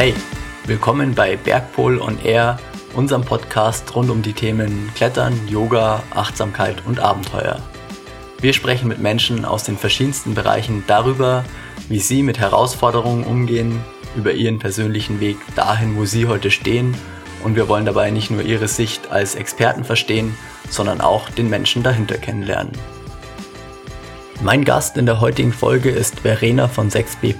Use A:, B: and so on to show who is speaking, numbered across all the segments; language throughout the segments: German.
A: Hey, willkommen bei Bergpol on Air, unserem Podcast rund um die Themen Klettern, Yoga, Achtsamkeit und Abenteuer. Wir sprechen mit Menschen aus den verschiedensten Bereichen darüber, wie sie mit Herausforderungen umgehen, über ihren persönlichen Weg dahin, wo sie heute stehen und wir wollen dabei nicht nur ihre Sicht als Experten verstehen, sondern auch den Menschen dahinter kennenlernen. Mein Gast in der heutigen Folge ist Verena von 6B+.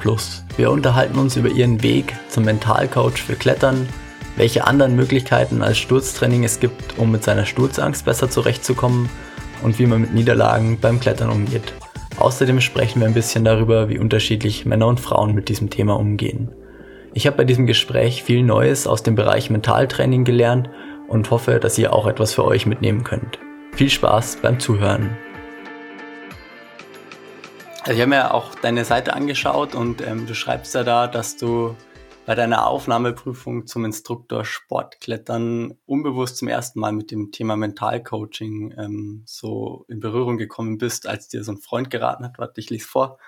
A: Wir unterhalten uns über ihren Weg zum Mentalcoach für Klettern, welche anderen Möglichkeiten als Sturztraining es gibt, um mit seiner Sturzangst besser zurechtzukommen und wie man mit Niederlagen beim Klettern umgeht. Außerdem sprechen wir ein bisschen darüber, wie unterschiedlich Männer und Frauen mit diesem Thema umgehen. Ich habe bei diesem Gespräch viel Neues aus dem Bereich Mentaltraining gelernt und hoffe, dass ihr auch etwas für euch mitnehmen könnt. Viel Spaß beim Zuhören. Also ich habe mir auch deine Seite angeschaut und ähm, du schreibst ja da, dass du bei deiner Aufnahmeprüfung zum Instruktor Sportklettern unbewusst zum ersten Mal mit dem Thema Mentalcoaching ähm, so in Berührung gekommen bist, als dir so ein Freund geraten hat. Warte, ich lese vor.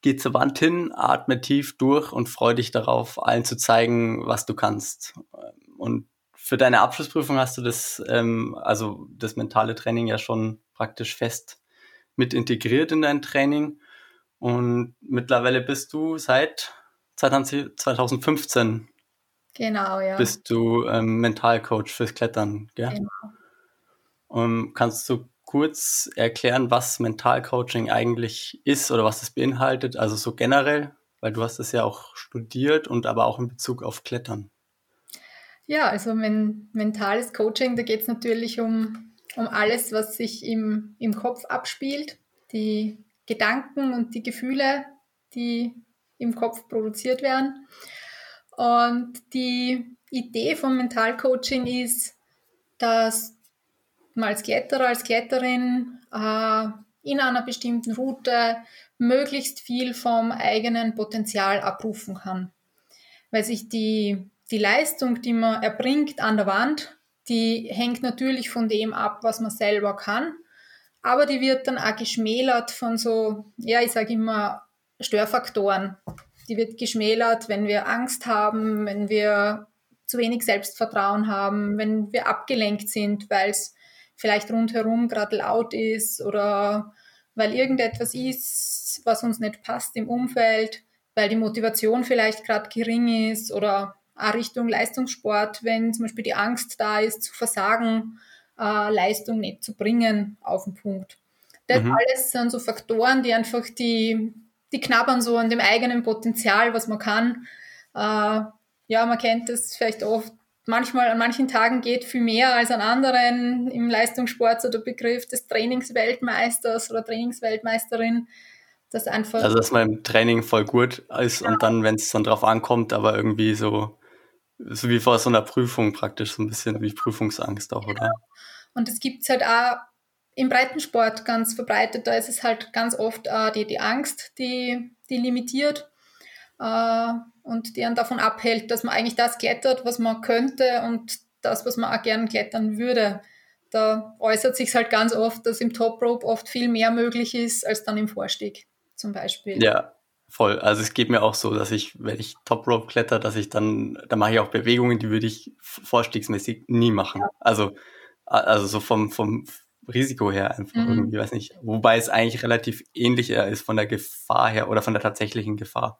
A: Geh zur Wand hin, atme tief durch und freu dich darauf, allen zu zeigen, was du kannst. Und für deine Abschlussprüfung hast du das, ähm, also das mentale Training ja schon praktisch fest mit integriert in dein Training. Und mittlerweile bist du seit 2015
B: genau, ja.
A: bist du ähm, Mentalcoach fürs Klettern, gell? Genau. Um, kannst du kurz erklären, was Mentalcoaching eigentlich ist oder was es beinhaltet? Also so generell, weil du hast es ja auch studiert und aber auch in Bezug auf Klettern.
B: Ja, also mein mentales Coaching, da geht es natürlich um um alles, was sich im, im Kopf abspielt, die Gedanken und die Gefühle, die im Kopf produziert werden. Und die Idee vom Mentalcoaching ist, dass man als Kletterer, als Kletterin äh, in einer bestimmten Route möglichst viel vom eigenen Potenzial abrufen kann. Weil sich die, die Leistung, die man erbringt an der Wand, die hängt natürlich von dem ab, was man selber kann, aber die wird dann auch geschmälert von so, ja, ich sage immer Störfaktoren. Die wird geschmälert, wenn wir Angst haben, wenn wir zu wenig Selbstvertrauen haben, wenn wir abgelenkt sind, weil es vielleicht rundherum gerade laut ist oder weil irgendetwas ist, was uns nicht passt im Umfeld, weil die Motivation vielleicht gerade gering ist oder Richtung Leistungssport, wenn zum Beispiel die Angst da ist, zu versagen, äh, Leistung nicht zu bringen auf den Punkt. Das mhm. alles sind so Faktoren, die einfach die, die knabbern so an dem eigenen Potenzial, was man kann. Äh, ja, man kennt das vielleicht oft. Manchmal, an manchen Tagen geht viel mehr als an anderen. Im Leistungssport so der Begriff des Trainingsweltmeisters oder Trainingsweltmeisterin. Das einfach.
A: Also, dass man im Training voll gut ist ja. und dann, wenn es dann drauf ankommt, aber irgendwie so so wie vor so einer Prüfung praktisch, so ein bisschen wie Prüfungsangst auch, oder?
B: Und es gibt halt auch im Breitensport ganz verbreitet, da ist es halt ganz oft äh, die, die Angst, die, die limitiert äh, und die einen davon abhält, dass man eigentlich das klettert, was man könnte und das, was man auch gern klettern würde. Da äußert sich halt ganz oft, dass im Top Rope oft viel mehr möglich ist als dann im Vorstieg zum Beispiel.
A: Ja, Voll. Also es geht mir auch so, dass ich, wenn ich Top Rope kletter, dass ich dann, da mache ich auch Bewegungen, die würde ich vorstiegsmäßig nie machen. Ja. Also, also so vom, vom Risiko her einfach mhm. irgendwie, weiß nicht. Wobei es eigentlich relativ ähnlich ist von der Gefahr her oder von der tatsächlichen Gefahr.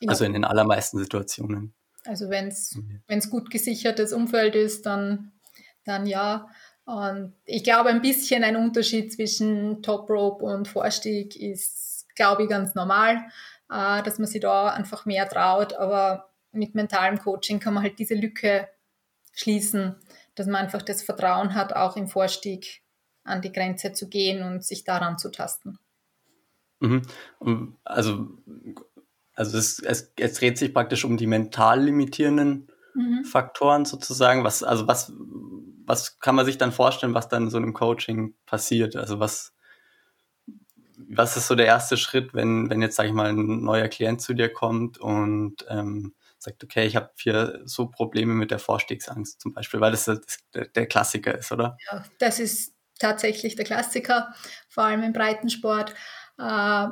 A: Ja. Also in den allermeisten Situationen.
B: Also wenn es mhm. gut gesichertes Umfeld ist, dann, dann ja. Und ich glaube, ein bisschen ein Unterschied zwischen Top Rope und Vorstieg ist glaube ich, ganz normal, äh, dass man sich da einfach mehr traut. Aber mit mentalem Coaching kann man halt diese Lücke schließen, dass man einfach das Vertrauen hat, auch im Vorstieg an die Grenze zu gehen und sich daran zu tasten.
A: Mhm. Also, also es, es, es, dreht sich praktisch um die mental limitierenden mhm. Faktoren sozusagen. Was, also was, was kann man sich dann vorstellen, was dann in so einem Coaching passiert? Also was, was ist so der erste Schritt, wenn, wenn jetzt, sag ich mal, ein neuer Klient zu dir kommt und ähm, sagt, okay, ich habe hier so Probleme mit der Vorstiegsangst zum Beispiel, weil das, das der Klassiker ist, oder?
B: Ja, das ist tatsächlich der Klassiker, vor allem im Breitensport. Äh,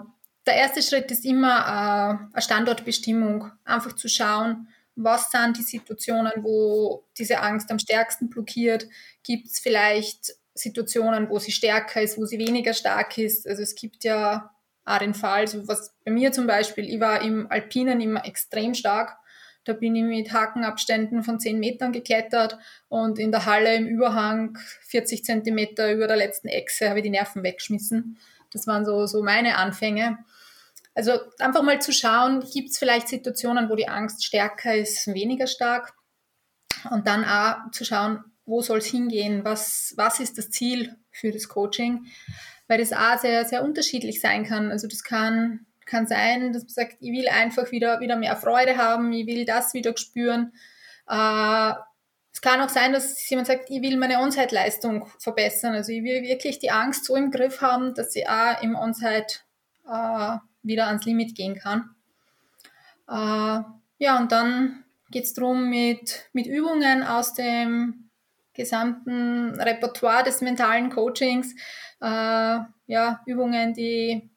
B: der erste Schritt ist immer äh, eine Standortbestimmung, einfach zu schauen, was sind die Situationen, wo diese Angst am stärksten blockiert? Gibt es vielleicht Situationen, wo sie stärker ist, wo sie weniger stark ist? Also es gibt ja auch den Fall, so was bei mir zum Beispiel, ich war im Alpinen immer extrem stark. Da bin ich mit Hakenabständen von 10 Metern geklettert und in der Halle im Überhang 40 Zentimeter über der letzten Echse habe ich die Nerven weggeschmissen. Das waren so, so meine Anfänge. Also einfach mal zu schauen, gibt es vielleicht Situationen, wo die Angst stärker ist, weniger stark. Und dann auch zu schauen, wo soll es hingehen, was, was ist das Ziel für das Coaching, weil das auch sehr, sehr unterschiedlich sein kann. Also das kann, kann sein, dass man sagt, ich will einfach wieder, wieder mehr Freude haben, ich will das wieder spüren. Äh, es kann auch sein, dass jemand sagt, ich will meine On-Site-Leistung verbessern. Also ich will wirklich die Angst so im Griff haben, dass sie auch im On-Site äh, wieder ans Limit gehen kann. Äh, ja, und dann geht es darum, mit, mit Übungen aus dem gesamten Repertoire des mentalen Coachings, äh, ja, Übungen, die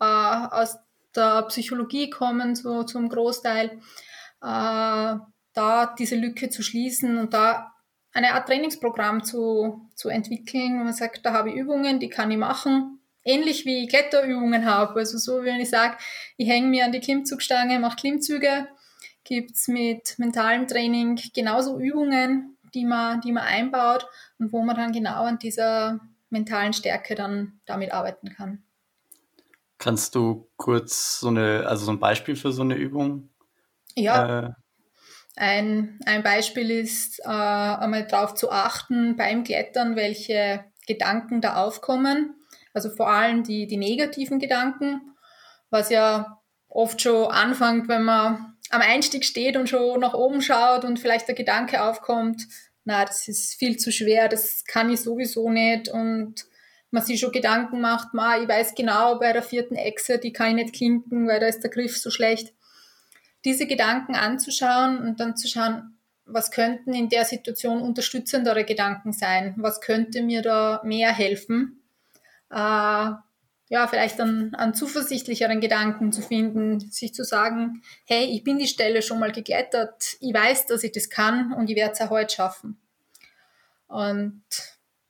B: äh, aus der Psychologie kommen, so zum Großteil, äh, da diese Lücke zu schließen und da eine Art Trainingsprogramm zu, zu entwickeln, wo man sagt, da habe ich Übungen, die kann ich machen, ähnlich wie ich Kletterübungen habe. Also so, wenn ich sage, ich hänge mir an die Klimmzugstange, mache Klimmzüge, gibt es mit mentalem Training genauso Übungen, die man, die man einbaut und wo man dann genau an dieser mentalen Stärke dann damit arbeiten kann.
A: Kannst du kurz so eine, also so ein Beispiel für so eine Übung?
B: Ja. Äh, ein, ein Beispiel ist, äh, einmal darauf zu achten beim Klettern, welche Gedanken da aufkommen. Also vor allem die, die negativen Gedanken, was ja oft schon anfängt, wenn man am Einstieg steht und schon nach oben schaut und vielleicht der Gedanke aufkommt, na, das ist viel zu schwer, das kann ich sowieso nicht und man sich schon Gedanken macht, ma, ich weiß genau, bei der vierten Echse, die kann ich nicht klinken, weil da ist der Griff so schlecht. Diese Gedanken anzuschauen und dann zu schauen, was könnten in der Situation unterstützendere Gedanken sein? Was könnte mir da mehr helfen? äh, ja, vielleicht an, an zuversichtlicheren Gedanken zu finden, sich zu sagen, hey, ich bin die Stelle schon mal geklettert, ich weiß, dass ich das kann und ich werde es auch heute schaffen. Und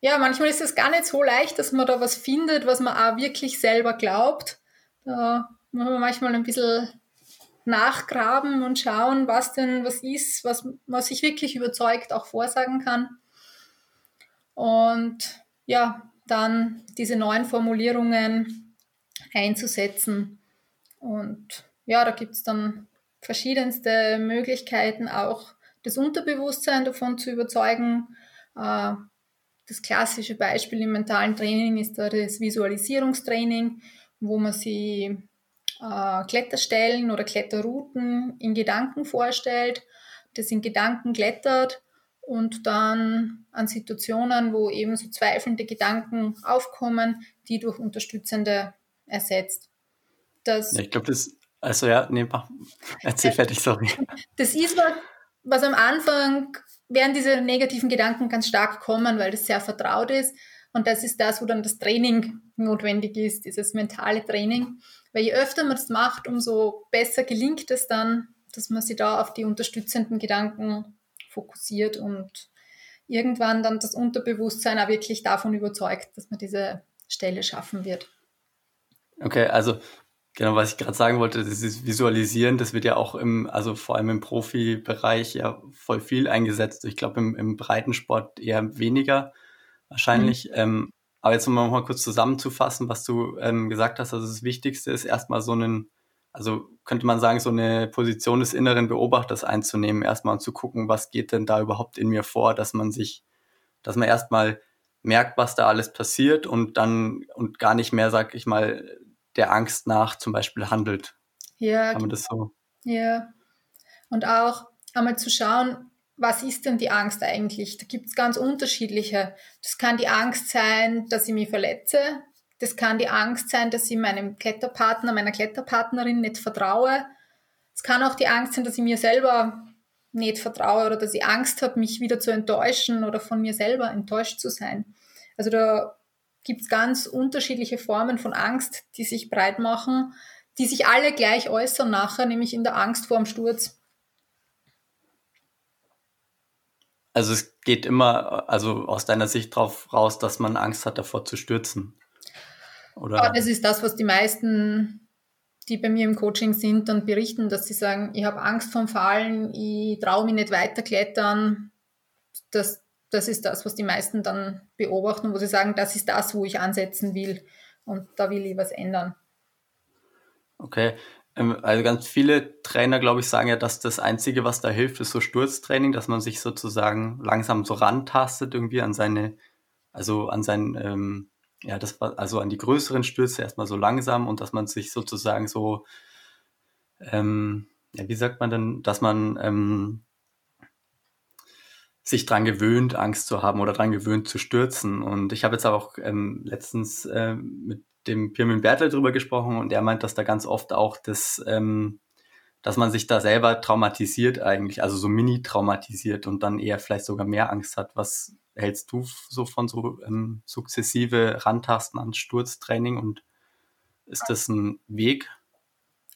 B: ja, manchmal ist es gar nicht so leicht, dass man da was findet, was man auch wirklich selber glaubt. Da muss man manchmal ein bisschen nachgraben und schauen, was denn was ist, was man sich wirklich überzeugt auch vorsagen kann. Und ja, dann diese neuen Formulierungen einzusetzen. Und ja, da gibt es dann verschiedenste Möglichkeiten, auch das Unterbewusstsein davon zu überzeugen. Äh, das klassische Beispiel im mentalen Training ist da das Visualisierungstraining, wo man sich äh, Kletterstellen oder Kletterrouten in Gedanken vorstellt, das in Gedanken klettert und dann an Situationen, wo eben so zweifelnde Gedanken aufkommen, die durch unterstützende ersetzt.
A: Das, ja, ich glaube, das, also ja, nee, mach, erzähl fertig, sorry.
B: Das ist was, was am Anfang werden diese negativen Gedanken ganz stark kommen, weil das sehr vertraut ist. Und das ist das, wo dann das Training notwendig ist, dieses mentale Training. Weil je öfter man es macht, umso besser gelingt es dann, dass man sich da auf die unterstützenden Gedanken fokussiert und irgendwann dann das Unterbewusstsein auch wirklich davon überzeugt, dass man diese Stelle schaffen wird.
A: Okay, also genau, was ich gerade sagen wollte, das ist Visualisieren, das wird ja auch im, also vor allem im Profibereich ja voll viel eingesetzt. Ich glaube, im, im Breitensport eher weniger wahrscheinlich. Mhm. Ähm, aber jetzt um mal kurz zusammenzufassen, was du ähm, gesagt hast, also das Wichtigste ist erstmal so einen also könnte man sagen, so eine Position des inneren Beobachters einzunehmen, erstmal und zu gucken, was geht denn da überhaupt in mir vor, dass man sich, dass man erstmal merkt, was da alles passiert und dann und gar nicht mehr, sag ich mal, der Angst nach zum Beispiel handelt.
B: Ja. Kann man das so? Ja. Und auch einmal zu schauen, was ist denn die Angst eigentlich? Da gibt es ganz unterschiedliche. Das kann die Angst sein, dass ich mich verletze. Das kann die Angst sein, dass ich meinem Kletterpartner, meiner Kletterpartnerin nicht vertraue. Es kann auch die Angst sein, dass ich mir selber nicht vertraue oder dass ich Angst habe, mich wieder zu enttäuschen oder von mir selber enttäuscht zu sein. Also da gibt es ganz unterschiedliche Formen von Angst, die sich breit machen, die sich alle gleich äußern nachher, nämlich in der Angst vor dem Sturz.
A: Also es geht immer, also aus deiner Sicht darauf raus, dass man Angst hat, davor zu stürzen.
B: Oder? Ja, das ist das, was die meisten, die bei mir im Coaching sind, dann berichten, dass sie sagen, ich habe Angst vom Fallen, ich traue mich nicht weiterklettern. Das, das ist das, was die meisten dann beobachten, wo sie sagen, das ist das, wo ich ansetzen will und da will ich was ändern.
A: Okay, ähm, also ganz viele Trainer, glaube ich, sagen ja, dass das Einzige, was da hilft, ist so Sturztraining, dass man sich sozusagen langsam so rantastet irgendwie an seine, also an sein, ähm, ja, das war also an die größeren Stürze erstmal so langsam und dass man sich sozusagen so, ähm, ja, wie sagt man denn, dass man ähm, sich dran gewöhnt, Angst zu haben oder dran gewöhnt zu stürzen. Und ich habe jetzt auch ähm, letztens äh, mit dem Pirmin Bertel drüber gesprochen und er meint, dass da ganz oft auch das, ähm, dass man sich da selber traumatisiert eigentlich, also so mini traumatisiert und dann eher vielleicht sogar mehr Angst hat. Was hältst du so von so ähm, sukzessive Rantasten an Sturztraining und ist das ein Weg?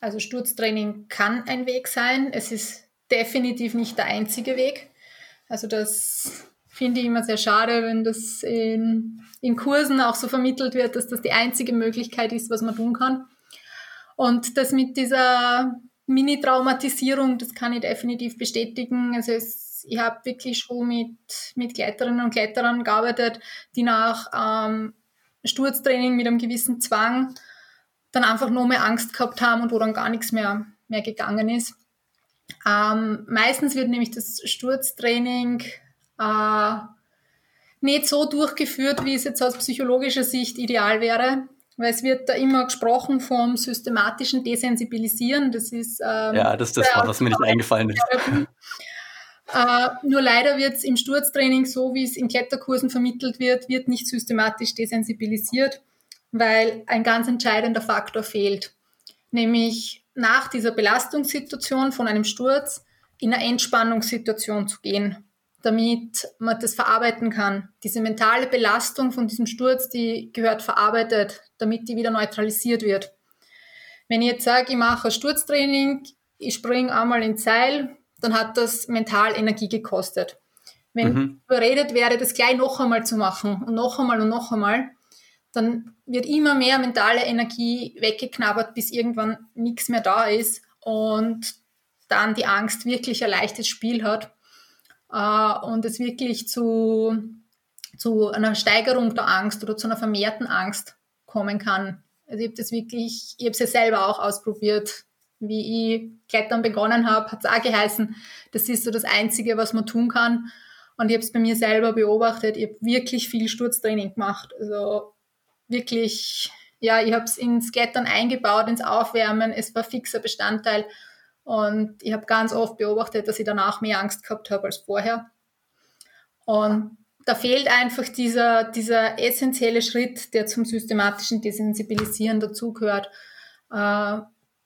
B: Also Sturztraining kann ein Weg sein. Es ist definitiv nicht der einzige Weg. Also das finde ich immer sehr schade, wenn das in, in Kursen auch so vermittelt wird, dass das die einzige Möglichkeit ist, was man tun kann. Und das mit dieser Mini-Traumatisierung, das kann ich definitiv bestätigen. Also es, ich habe wirklich schon mit, mit Kletterinnen und Kletterern gearbeitet, die nach ähm, Sturztraining mit einem gewissen Zwang dann einfach nur mehr Angst gehabt haben und wo dann gar nichts mehr, mehr gegangen ist. Ähm, meistens wird nämlich das Sturztraining äh, nicht so durchgeführt, wie es jetzt aus psychologischer Sicht ideal wäre. Weil es wird da immer gesprochen vom systematischen Desensibilisieren. Das ist
A: ähm, ja, das ist das Wort, was mir nicht eingefallen ist.
B: Äh, nur leider wird es im Sturztraining, so wie es in Kletterkursen vermittelt wird, wird nicht systematisch desensibilisiert, weil ein ganz entscheidender Faktor fehlt. Nämlich nach dieser Belastungssituation von einem Sturz in eine Entspannungssituation zu gehen damit man das verarbeiten kann. Diese mentale Belastung von diesem Sturz, die gehört verarbeitet, damit die wieder neutralisiert wird. Wenn ich jetzt sage, ich mache ein Sturztraining, ich springe einmal ins Seil, dann hat das mental Energie gekostet. Wenn mhm. ich überredet werde, das gleich noch einmal zu machen und noch einmal und noch einmal, dann wird immer mehr mentale Energie weggeknabbert, bis irgendwann nichts mehr da ist und dann die Angst wirklich ein leichtes Spiel hat äh, und es wirklich zu, zu einer Steigerung der Angst oder zu einer vermehrten Angst kommen kann. Also ich habe das wirklich, ich habe es ja selber auch ausprobiert. Wie ich Klettern begonnen habe, hat es auch geheißen, das ist so das Einzige, was man tun kann. Und ich habe es bei mir selber beobachtet. Ich habe wirklich viel Sturztraining gemacht. Also wirklich, ja, ich habe es ins Klettern eingebaut, ins Aufwärmen. Es war fixer Bestandteil. Und ich habe ganz oft beobachtet, dass ich danach mehr Angst gehabt habe als vorher. Und da fehlt einfach dieser, dieser essentielle Schritt, der zum systematischen Desensibilisieren dazugehört. Äh,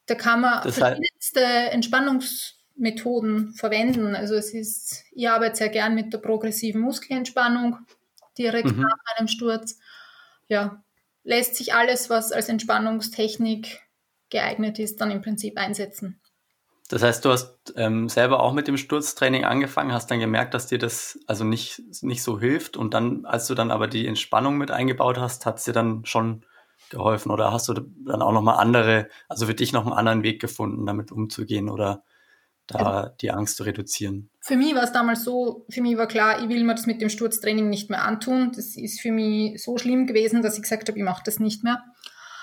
B: da kann man das verschiedenste Entspannungsmethoden verwenden. Also es ist, ich arbeite sehr gern mit der progressiven Muskelentspannung direkt mhm. nach einem Sturz. Ja, lässt sich alles, was als Entspannungstechnik geeignet ist, dann im Prinzip einsetzen.
A: Das heißt, du hast ähm, selber auch mit dem Sturztraining angefangen, hast dann gemerkt, dass dir das also nicht, nicht so hilft und dann, als du dann aber die Entspannung mit eingebaut hast, hat es dir dann schon geholfen oder hast du dann auch nochmal andere, also für dich noch einen anderen Weg gefunden, damit umzugehen oder da ja. die Angst zu reduzieren?
B: Für mich war es damals so, für mich war klar, ich will mir das mit dem Sturztraining nicht mehr antun. Das ist für mich so schlimm gewesen, dass ich gesagt habe, ich mache das nicht mehr.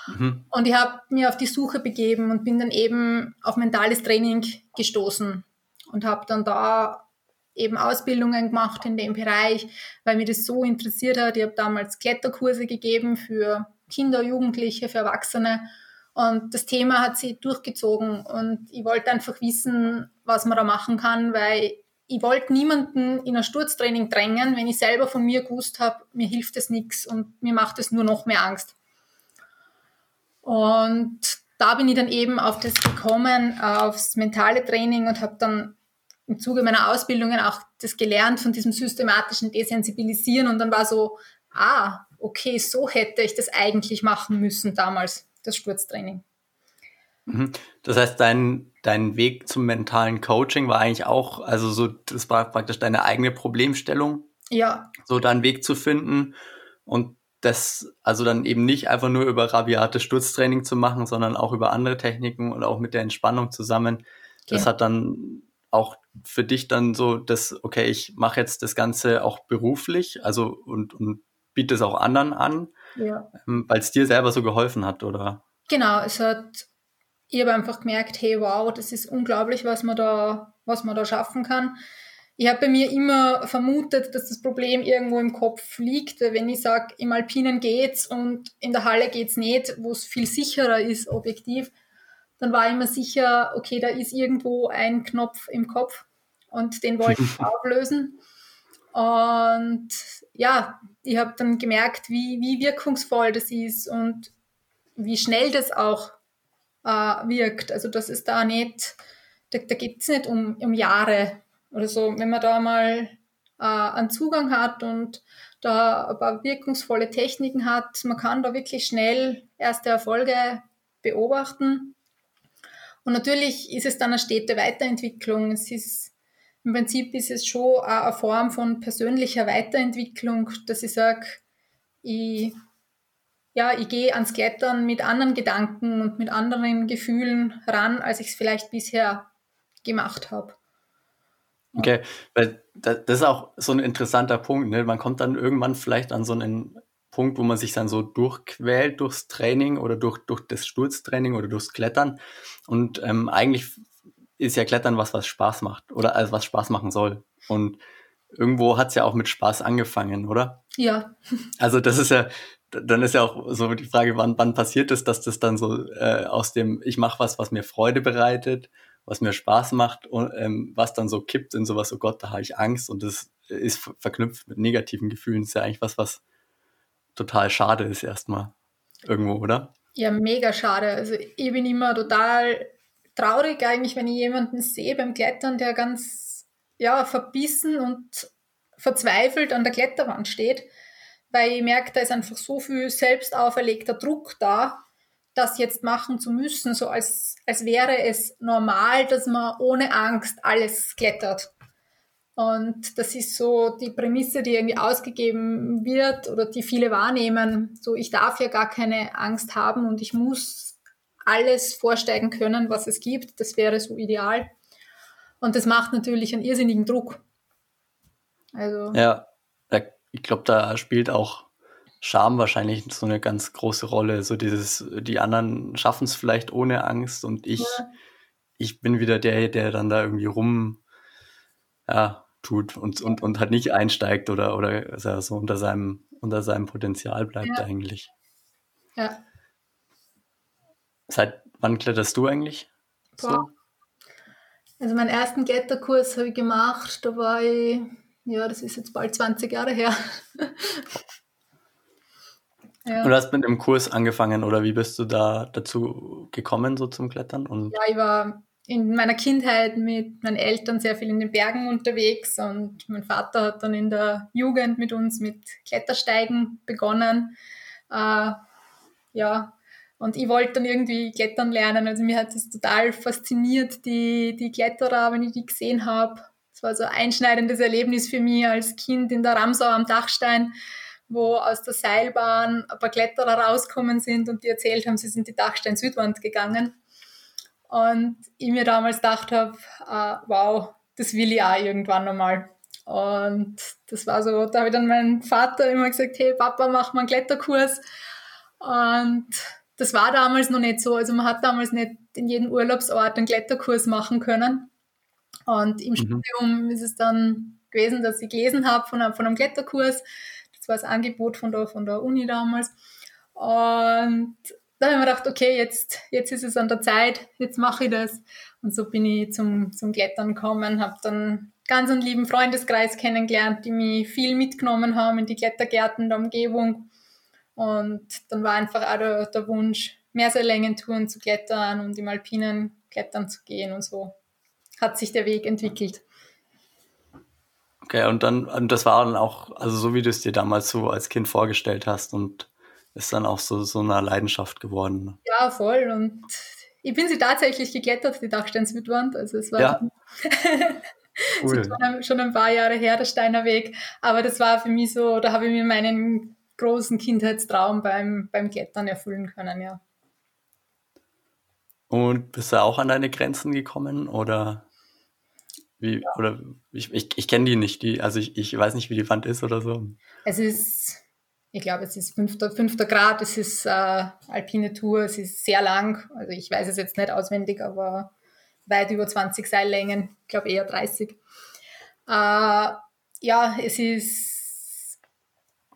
B: Mhm. Und ich habe mir auf die Suche begeben und bin dann eben auf mentales Training gestoßen und habe dann da eben Ausbildungen gemacht in dem Bereich, weil mir das so interessiert hat. Ich habe damals Kletterkurse gegeben für Kinder, Jugendliche, für Erwachsene. Und das Thema hat sich durchgezogen und ich wollte einfach wissen, was man da machen kann, weil ich wollte niemanden in ein Sturztraining drängen, wenn ich selber von mir gewusst habe, mir hilft es nichts und mir macht es nur noch mehr Angst. Und da bin ich dann eben auf das gekommen, aufs mentale Training und habe dann im Zuge meiner Ausbildungen auch das gelernt von diesem systematischen Desensibilisieren und dann war so, ah, okay, so hätte ich das eigentlich machen müssen damals, das Sturztraining.
A: Mhm. Das heißt, dein, dein Weg zum mentalen Coaching war eigentlich auch, also so, das war praktisch deine eigene Problemstellung.
B: Ja.
A: So deinen Weg zu finden und das, also dann eben nicht einfach nur über rabiate Sturztraining zu machen, sondern auch über andere Techniken und auch mit der Entspannung zusammen. Das ja. hat dann auch für dich dann so das, okay, ich mache jetzt das Ganze auch beruflich, also und, und biete es auch anderen an,
B: ja.
A: Ähm, weil es dir selber so geholfen hat, oder?
B: Genau, es hat, ich habe einfach gemerkt, hey, wow, das ist unglaublich, was man da, was man da schaffen kann. Ich habe bei mir immer vermutet, dass das Problem irgendwo im Kopf liegt. Wenn ich sage, im Alpinen geht's und in der Halle geht's nicht, wo es viel sicherer ist, objektiv, dann war ich immer sicher, okay, da ist irgendwo ein Knopf im Kopf und den wollte ich auflösen. Und ja, ich habe dann gemerkt, wie, wie wirkungsvoll das ist und wie schnell das auch äh, wirkt. Also das ist da nicht, da, da geht es nicht um, um Jahre oder so. Wenn man da mal äh, einen Zugang hat und da ein paar wirkungsvolle Techniken hat, man kann da wirklich schnell erste Erfolge beobachten. Und natürlich ist es dann eine stete Weiterentwicklung. Es ist, im Prinzip ist es schon eine Form von persönlicher Weiterentwicklung, dass ich sage, ich, ja, ich gehe ans Klettern mit anderen Gedanken und mit anderen Gefühlen ran, als ich es vielleicht bisher gemacht habe.
A: Okay, weil das ist auch so ein interessanter Punkt. Ne? Man kommt dann irgendwann vielleicht an so einen Punkt, wo man sich dann so durchquält durchs Training oder durch, durch das Sturztraining oder durchs Klettern. Und ähm, eigentlich ist ja Klettern was, was Spaß macht oder also was Spaß machen soll. Und irgendwo hat es ja auch mit Spaß angefangen, oder?
B: Ja.
A: Also das ist ja, dann ist ja auch so die Frage, wann, wann passiert es, dass das dann so äh, aus dem, ich mache was, was mir Freude bereitet, was mir Spaß macht und ähm, was dann so kippt in sowas, oh Gott, da habe ich Angst und das ist verknüpft mit negativen Gefühlen, ist ja eigentlich was, was total schade ist erstmal irgendwo, oder?
B: Ja, mega schade. Also ich bin immer total traurig eigentlich, wenn ich jemanden sehe beim Klettern, der ganz ja, verbissen und verzweifelt an der Kletterwand steht, weil ich merke, da ist einfach so viel selbst auferlegter Druck da, das jetzt machen zu müssen, so als, als wäre es normal, dass man ohne Angst alles klettert. Und das ist so die Prämisse, die irgendwie ausgegeben wird oder die viele wahrnehmen. So, ich darf ja gar keine Angst haben und ich muss alles vorsteigen können, was es gibt. Das wäre so ideal. Und das macht natürlich einen irrsinnigen Druck.
A: Also. Ja, ich glaube, da spielt auch Scham wahrscheinlich so eine ganz große Rolle. So dieses, die anderen schaffen es vielleicht ohne Angst und ich, ja. ich bin wieder der, der dann da irgendwie rum, ja, tut und, und, und halt nicht einsteigt oder, oder so unter seinem, unter seinem Potenzial bleibt ja. eigentlich.
B: Ja.
A: Seit wann kletterst du eigentlich? So?
B: Also meinen ersten Kletterkurs habe ich gemacht, da war ich, ja, das ist jetzt bald 20 Jahre her.
A: ja. Und du hast mit dem Kurs angefangen oder wie bist du da dazu gekommen, so zum Klettern? Und
B: ja, ich war in meiner Kindheit mit meinen Eltern sehr viel in den Bergen unterwegs und mein Vater hat dann in der Jugend mit uns mit Klettersteigen begonnen. Äh, ja, und ich wollte dann irgendwie klettern lernen. Also mir hat es total fasziniert, die, die Kletterer, wenn ich die gesehen habe. Es war so ein einschneidendes Erlebnis für mich als Kind in der Ramsau am Dachstein, wo aus der Seilbahn ein paar Kletterer rauskommen sind und die erzählt haben, sie sind die Dachstein-Südwand gegangen. Und ich mir damals gedacht habe, äh, wow, das will ich auch irgendwann einmal. Und das war so, da habe ich dann meinen Vater immer gesagt, hey Papa, mach mal einen Kletterkurs. Und das war damals noch nicht so. Also man hat damals nicht in jedem Urlaubsort einen Kletterkurs machen können. Und im mhm. Studium ist es dann gewesen, dass ich gelesen habe von, von einem Kletterkurs. Das war das Angebot von der, von der Uni damals. Und da habe ich mir gedacht, okay, jetzt, jetzt ist es an der Zeit, jetzt mache ich das. Und so bin ich zum, zum Klettern gekommen, habe dann ganz einen lieben Freundeskreis kennengelernt, die mich viel mitgenommen haben in die Klettergärten der Umgebung. Und dann war einfach auch der, der Wunsch, mehr Seillängen-Touren zu klettern und im Alpinen klettern zu gehen und so hat sich der Weg entwickelt.
A: Okay, und dann, und das war dann auch, also so wie du es dir damals so als Kind vorgestellt hast und ist dann auch so, so eine Leidenschaft geworden.
B: Ja, voll. Und ich bin sie tatsächlich geklettert, die Dachsteinswitwand. Also es war
A: ja.
B: cool. schon, schon, ein paar Jahre her, der Steiner Weg. Aber das war für mich so, da habe ich mir meinen großen Kindheitstraum beim, beim Klettern erfüllen können, ja.
A: Und bist du auch an deine Grenzen gekommen oder wie, oder ich, ich, ich kenne die nicht, die, also ich, ich weiß nicht, wie die Wand ist oder so.
B: Es ist, ich glaube, es ist fünfter, fünfter Grad, es ist äh, alpine Tour, es ist sehr lang, also ich weiß es jetzt nicht auswendig, aber weit über 20 Seillängen, ich glaube eher 30. Äh, ja, es ist,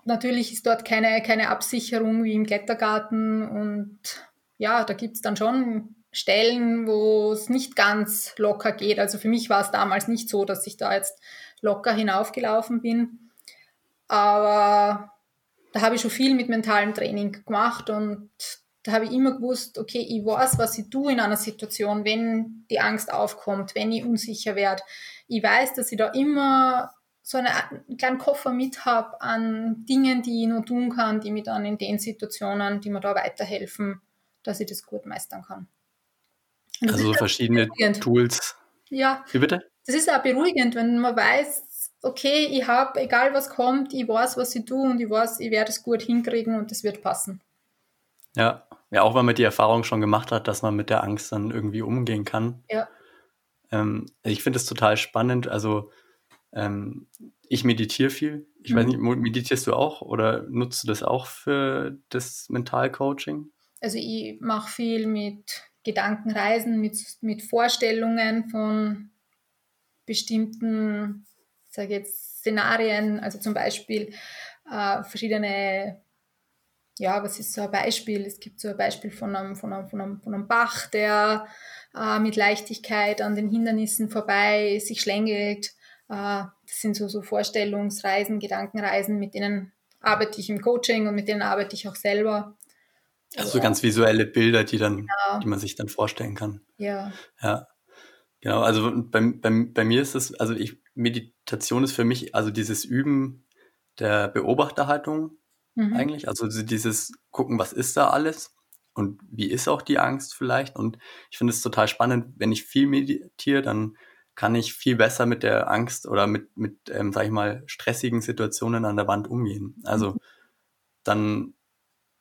B: natürlich ist dort keine, keine Absicherung wie im Klettergarten und ja, da gibt es dann schon Stellen, wo es nicht ganz locker geht. Also für mich war es damals nicht so, dass ich da jetzt locker hinaufgelaufen bin. Aber da habe ich schon viel mit mentalem Training gemacht und da habe ich immer gewusst, okay, ich weiß, was ich tue in einer Situation, wenn die Angst aufkommt, wenn ich unsicher werde. Ich weiß, dass ich da immer so einen kleinen Koffer mit habe an Dingen, die ich nur tun kann, die mir dann in den Situationen, die mir da weiterhelfen, dass ich das gut meistern kann.
A: Also so verschiedene Tools.
B: Ja.
A: Wie bitte?
B: Das ist auch beruhigend, wenn man weiß, okay, ich habe, egal was kommt, ich weiß, was ich tue und ich weiß, ich werde es gut hinkriegen und es wird passen.
A: Ja. Ja, auch weil man die Erfahrung schon gemacht hat, dass man mit der Angst dann irgendwie umgehen kann.
B: Ja.
A: Ähm, ich finde es total spannend. Also ähm, ich meditiere viel. Ich mhm. weiß nicht, meditierst du auch oder nutzt du das auch für das Mentalcoaching?
B: Also ich mache viel mit Gedankenreisen, mit, mit Vorstellungen von bestimmten, sage jetzt, Szenarien, also zum Beispiel äh, verschiedene, ja, was ist so ein Beispiel? Es gibt so ein Beispiel von einem, von einem, von einem, von einem Bach, der äh, mit Leichtigkeit an den Hindernissen vorbei sich schlängelt. Äh, das sind so, so Vorstellungsreisen, Gedankenreisen, mit denen arbeite ich im Coaching und mit denen arbeite ich auch selber.
A: Also ganz visuelle Bilder, die dann, genau. die man sich dann vorstellen kann.
B: Ja.
A: Ja. Genau, also bei, bei, bei mir ist es, also ich, Meditation ist für mich, also dieses Üben der Beobachterhaltung mhm. eigentlich, also dieses gucken, was ist da alles und wie ist auch die Angst vielleicht und ich finde es total spannend, wenn ich viel meditiere, dann kann ich viel besser mit der Angst oder mit, mit ähm, sag ich mal, stressigen Situationen an der Wand umgehen. Also mhm. dann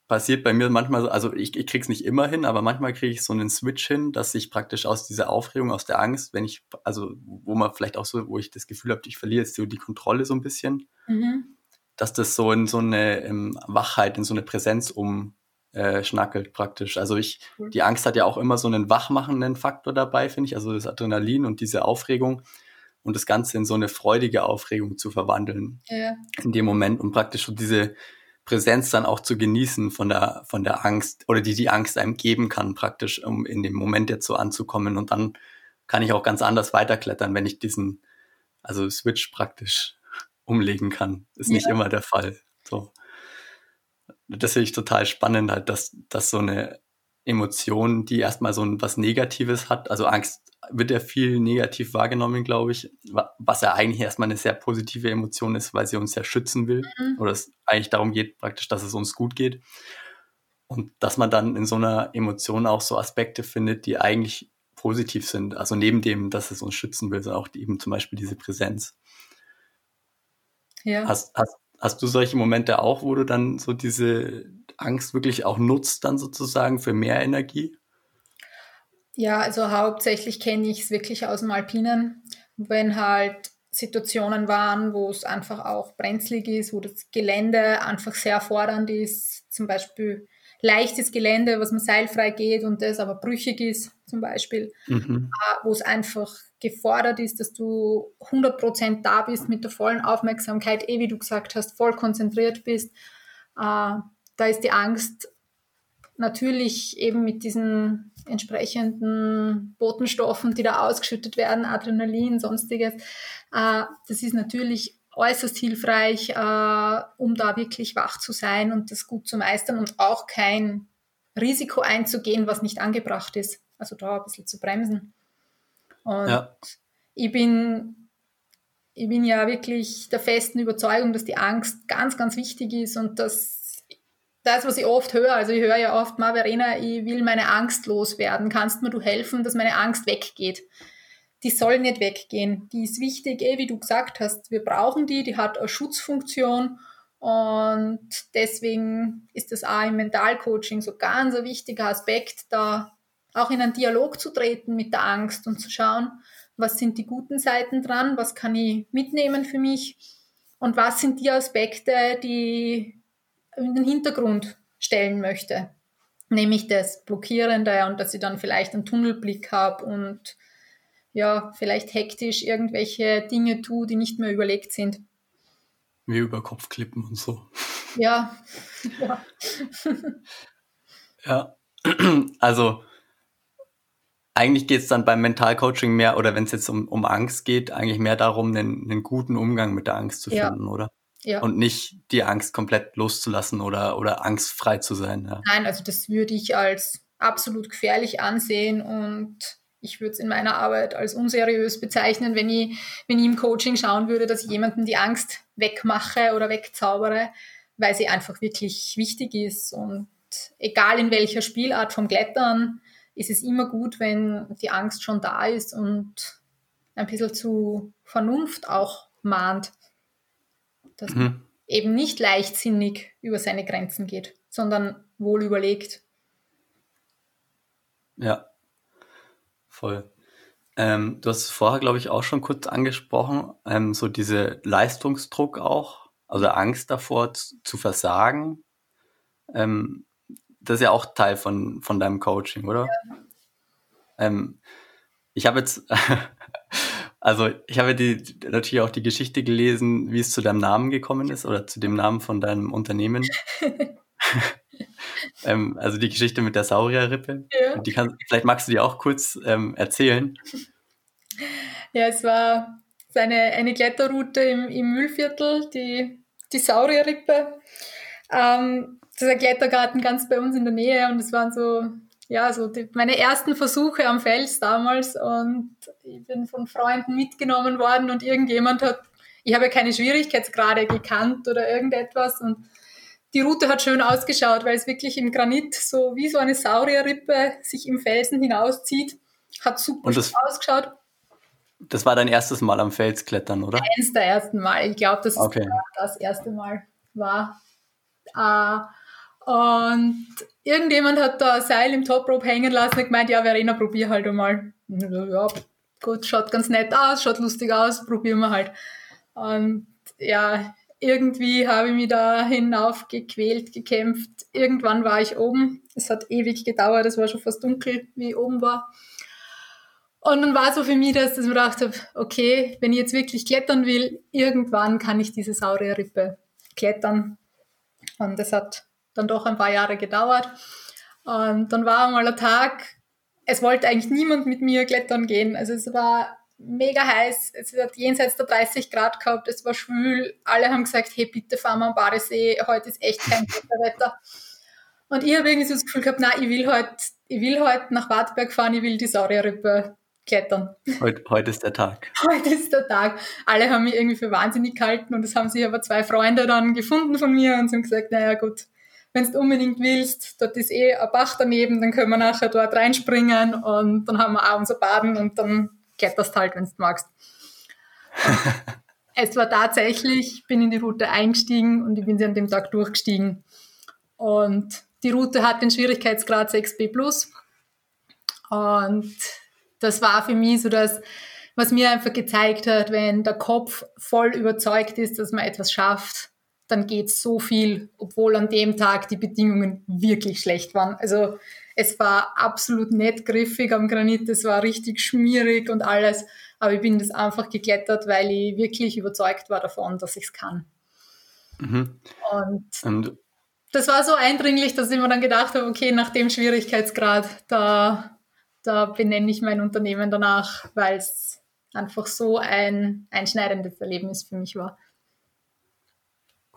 A: passiert bei mir manchmal so, also ich, ich krieg's nicht immer hin, aber manchmal kriege ich so einen Switch hin, dass ich praktisch aus dieser Aufregung, aus der Angst, wenn ich, also wo man vielleicht auch so, wo ich das Gefühl habe, ich verliere jetzt so die Kontrolle so ein bisschen, mhm. dass das so in so eine ähm, Wachheit, in so eine Präsenz umschnackelt äh, praktisch. Also ich, die Angst hat ja auch immer so einen wachmachenden Faktor dabei, finde ich, also das Adrenalin und diese Aufregung und das Ganze in so eine freudige Aufregung zu verwandeln
B: ja.
A: in dem Moment und praktisch so diese Präsenz dann auch zu genießen von der, von der Angst oder die die Angst einem geben kann, praktisch, um in dem Moment jetzt so anzukommen. Und dann kann ich auch ganz anders weiterklettern, wenn ich diesen, also Switch praktisch umlegen kann. Ist nicht ja. immer der Fall. So. Das finde ich total spannend, halt, dass, dass so eine Emotion, die erstmal so ein, was Negatives hat, also Angst wird ja viel negativ wahrgenommen, glaube ich, was ja eigentlich erstmal eine sehr positive Emotion ist, weil sie uns ja schützen will mhm. oder es eigentlich darum geht praktisch, dass es uns gut geht. Und dass man dann in so einer Emotion auch so Aspekte findet, die eigentlich positiv sind. Also neben dem, dass es uns schützen will, sondern auch die, eben zum Beispiel diese Präsenz.
B: Ja.
A: Hast, hast, hast du solche Momente auch, wo du dann so diese Angst wirklich auch nutzt, dann sozusagen für mehr Energie?
B: Ja, also hauptsächlich kenne ich es wirklich aus dem Alpinen, wenn halt Situationen waren, wo es einfach auch brenzlig ist, wo das Gelände einfach sehr fordernd ist, zum Beispiel leichtes Gelände, was man seilfrei geht und das aber brüchig ist, zum Beispiel, mhm. Äh, wo es einfach gefordert ist, dass du 100% da bist mit der vollen Aufmerksamkeit, eh wie du gesagt hast, voll konzentriert bist. Äh, da ist die Angst natürlich eben mit diesen entsprechenden Botenstoffen, die da ausgeschüttet werden, Adrenalin, sonstiges. Äh, das ist natürlich äußerst hilfreich, äh, um da wirklich wach zu sein und das gut zu meistern und auch kein Risiko einzugehen, was nicht angebracht ist. Also da ein bisschen zu bremsen. Und ja. ich bin ich bin ja wirklich der festen Überzeugung, dass die Angst ganz, ganz wichtig ist und dass das, was ich oft höre, also ich höre ja oft mal, Verena, ich will meine Angst loswerden. Kannst mir du helfen, dass meine Angst weggeht? Die soll nicht weggehen. Die ist wichtig, eh, wie du gesagt hast. Wir brauchen die, die hat eine Schutzfunktion und deswegen ist das auch im Mentalcoaching so ganz ein wichtiger Aspekt, da auch in einen Dialog zu treten mit der Angst und zu schauen, was sind die guten Seiten dran, was kann ich mitnehmen für mich und was sind die Aspekte, die in den Hintergrund stellen möchte. Nämlich das Blockierende und dass ich dann vielleicht einen Tunnelblick habe und ja, vielleicht hektisch irgendwelche Dinge tue, die nicht mehr überlegt sind.
A: Wie über Kopfklippen und so.
B: Ja. ja.
A: ja. Also eigentlich geht es dann beim Mentalcoaching mehr, oder wenn es jetzt um, um Angst geht, eigentlich mehr darum, einen, einen guten Umgang mit der Angst zu finden, ja. oder? Ja. Und nicht die Angst komplett loszulassen oder, oder angstfrei zu sein. Ja.
B: Nein, also das würde ich als absolut gefährlich ansehen und ich würde es in meiner Arbeit als unseriös bezeichnen, wenn ich, wenn ich im Coaching schauen würde, dass ich jemanden die Angst wegmache oder wegzaubere, weil sie einfach wirklich wichtig ist. Und egal in welcher Spielart vom Klettern, ist es immer gut, wenn die Angst schon da ist und ein bisschen zu Vernunft auch mahnt. Dass mhm. man eben nicht leichtsinnig über seine Grenzen geht, sondern wohl überlegt.
A: Ja, voll. Ähm, du hast es vorher, glaube ich, auch schon kurz angesprochen, ähm, so diese Leistungsdruck auch, also Angst davor zu, versagen. Ähm, das ist ja auch Teil von, von deinem Coaching, oder? Ja. Ähm, ich habe jetzt, also ich habe die, natürlich auch die Geschichte gelesen, wie es zu deinem Namen gekommen ist oder zu dem Namen von deinem Unternehmen. ähm, also die Geschichte mit der Saurierrippe. Ja. Die kann, vielleicht magst du die auch kurz ähm, erzählen.
B: Ja, es war eine, eine Kletterroute im, im Müllviertel, die, die Saurierrippe. Ähm, das ist ein Klettergarten ganz bei uns in der Nähe und es waren so, ja, so die, meine ersten Versuche am Fels damals und ich bin von Freunden mitgenommen worden und irgendjemand hat, ich habe keine Schwierigkeitsgrade gekannt oder irgendetwas und die Route hat schön ausgeschaut, weil es wirklich im Granit so wie so eine Saurierrippe sich im Felsen hinauszieht. Hat super
A: das,
B: ausgeschaut.
A: Das war dein erstes Mal am Fels klettern, oder?
B: Eins der ersten Mal. Ich glaube, dass okay. es das erste Mal war. Äh, und irgendjemand hat da ein Seil im Top Rope hängen lassen und gemeint, ja, Verena, probier halt einmal. Ja, gut, schaut ganz nett aus, schaut lustig aus, probieren wir halt. Und ja, irgendwie habe ich mich da hinauf gequält, gekämpft. Irgendwann war ich oben. Es hat ewig gedauert, es war schon fast dunkel, wie ich oben war. Und dann war es so für mich, dass ich mir gedacht habe, okay, wenn ich jetzt wirklich klettern will, irgendwann kann ich diese Saurierrippe klettern. Und das hat dann doch ein paar Jahre gedauert. Und dann war einmal ein Tag, es wollte eigentlich niemand mit mir klettern gehen. Also es war mega heiß, es hat jenseits der 30 Grad gehabt, es war schwül. Alle haben gesagt, hey, bitte fahren wir am Badesee, heute ist echt kein Kletterwetter. Und ich habe irgendwie so das Gefühl gehabt, nein, ich will heute ich will heute nach Wartberg fahren, ich will die Saurierrippe klettern.
A: Heute, heute ist der Tag.
B: Heute ist der Tag. Alle haben mich irgendwie für wahnsinnig gehalten und es haben sich aber zwei Freunde dann gefunden von mir und sie haben gesagt, naja gut, wenn du unbedingt willst, dort ist eh ein Bach daneben, dann können wir nachher dort reinspringen und dann haben wir auch unser Baden und dann kletterst halt, wenn du magst. es war tatsächlich, ich bin in die Route eingestiegen und ich bin sie an dem Tag durchgestiegen. Und die Route hat den Schwierigkeitsgrad 6b+. Und das war für mich so das, was mir einfach gezeigt hat, wenn der Kopf voll überzeugt ist, dass man etwas schafft, dann geht so viel, obwohl an dem Tag die Bedingungen wirklich schlecht waren. Also es war absolut nicht griffig am Granit, es war richtig schmierig und alles, aber ich bin das einfach geklettert, weil ich wirklich überzeugt war davon, dass ich es kann. Mhm. Und, und das war so eindringlich, dass ich mir dann gedacht habe, okay, nach dem Schwierigkeitsgrad, da, da benenne ich mein Unternehmen danach, weil es einfach so ein einschneidendes Erlebnis für mich war.